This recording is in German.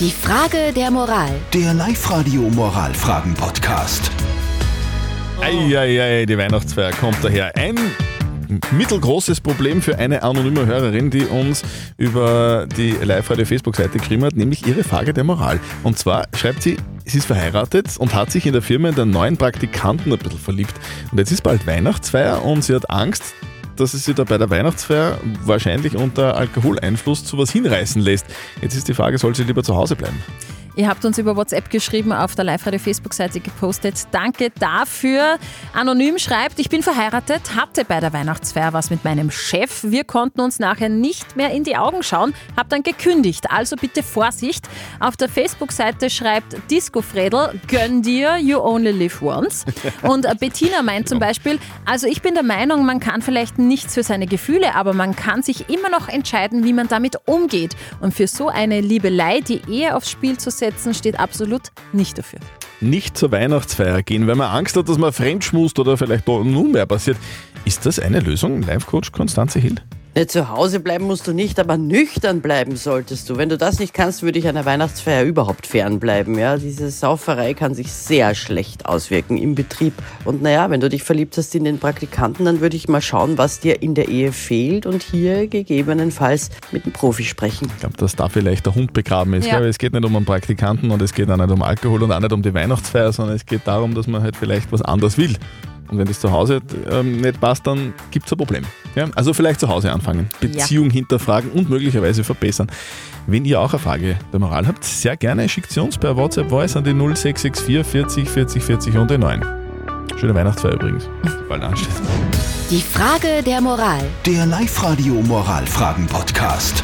Die Frage der Moral. Der Live-Radio Moralfragen-Podcast. Eieiei, die Weihnachtsfeier kommt daher. Ein mittelgroßes Problem für eine anonyme Hörerin, die uns über die Live-Radio-Facebook-Seite geschrieben hat, nämlich ihre Frage der Moral. Und zwar schreibt sie, sie ist verheiratet und hat sich in der Firma in den neuen Praktikanten ein bisschen verliebt. Und jetzt ist bald Weihnachtsfeier und sie hat Angst, dass es sie da bei der Weihnachtsfeier wahrscheinlich unter Alkoholeinfluss zu was hinreißen lässt. Jetzt ist die Frage, soll sie lieber zu Hause bleiben? Ihr habt uns über WhatsApp geschrieben, auf der Live-Radio-Facebook-Seite gepostet. Danke dafür. Anonym schreibt, ich bin verheiratet, hatte bei der Weihnachtsfeier was mit meinem Chef. Wir konnten uns nachher nicht mehr in die Augen schauen, hab dann gekündigt. Also bitte Vorsicht. Auf der Facebook-Seite schreibt Disco Fredel, gönn dir, you only live once. Und Bettina meint zum Beispiel, also ich bin der Meinung, man kann vielleicht nichts für seine Gefühle, aber man kann sich immer noch entscheiden, wie man damit umgeht. Und für so eine Liebelei die Ehe aufs Spiel zu setzen, steht absolut nicht dafür. Nicht zur Weihnachtsfeier gehen, weil man Angst hat, dass man fremdschmust oder vielleicht nun mehr passiert. Ist das eine Lösung, Life-Coach Konstanze Hill? Ja, zu Hause bleiben musst du nicht, aber nüchtern bleiben solltest du. Wenn du das nicht kannst, würde ich einer Weihnachtsfeier überhaupt fernbleiben. Ja, diese Sauferei kann sich sehr schlecht auswirken im Betrieb. Und naja, wenn du dich verliebt hast in den Praktikanten, dann würde ich mal schauen, was dir in der Ehe fehlt und hier gegebenenfalls mit einem Profi sprechen. Ich glaube, dass da vielleicht der Hund begraben ist. Ja. Es geht nicht um einen Praktikanten und es geht auch nicht um Alkohol und auch nicht um die Weihnachtsfeier, sondern es geht darum, dass man halt vielleicht was anderes will. Und wenn das zu Hause ähm, nicht passt, dann gibt es ein Problem. Ja? Also vielleicht zu Hause anfangen, Beziehung hinterfragen und möglicherweise verbessern. Wenn ihr auch eine Frage der Moral habt, sehr gerne schickt sie uns per WhatsApp Voice an die 0664 40 40 40 und die 9. Schöne Weihnachtsfeier übrigens, die bald ansteht. Die Frage der Moral. Der Live-Radio Moralfragen-Podcast.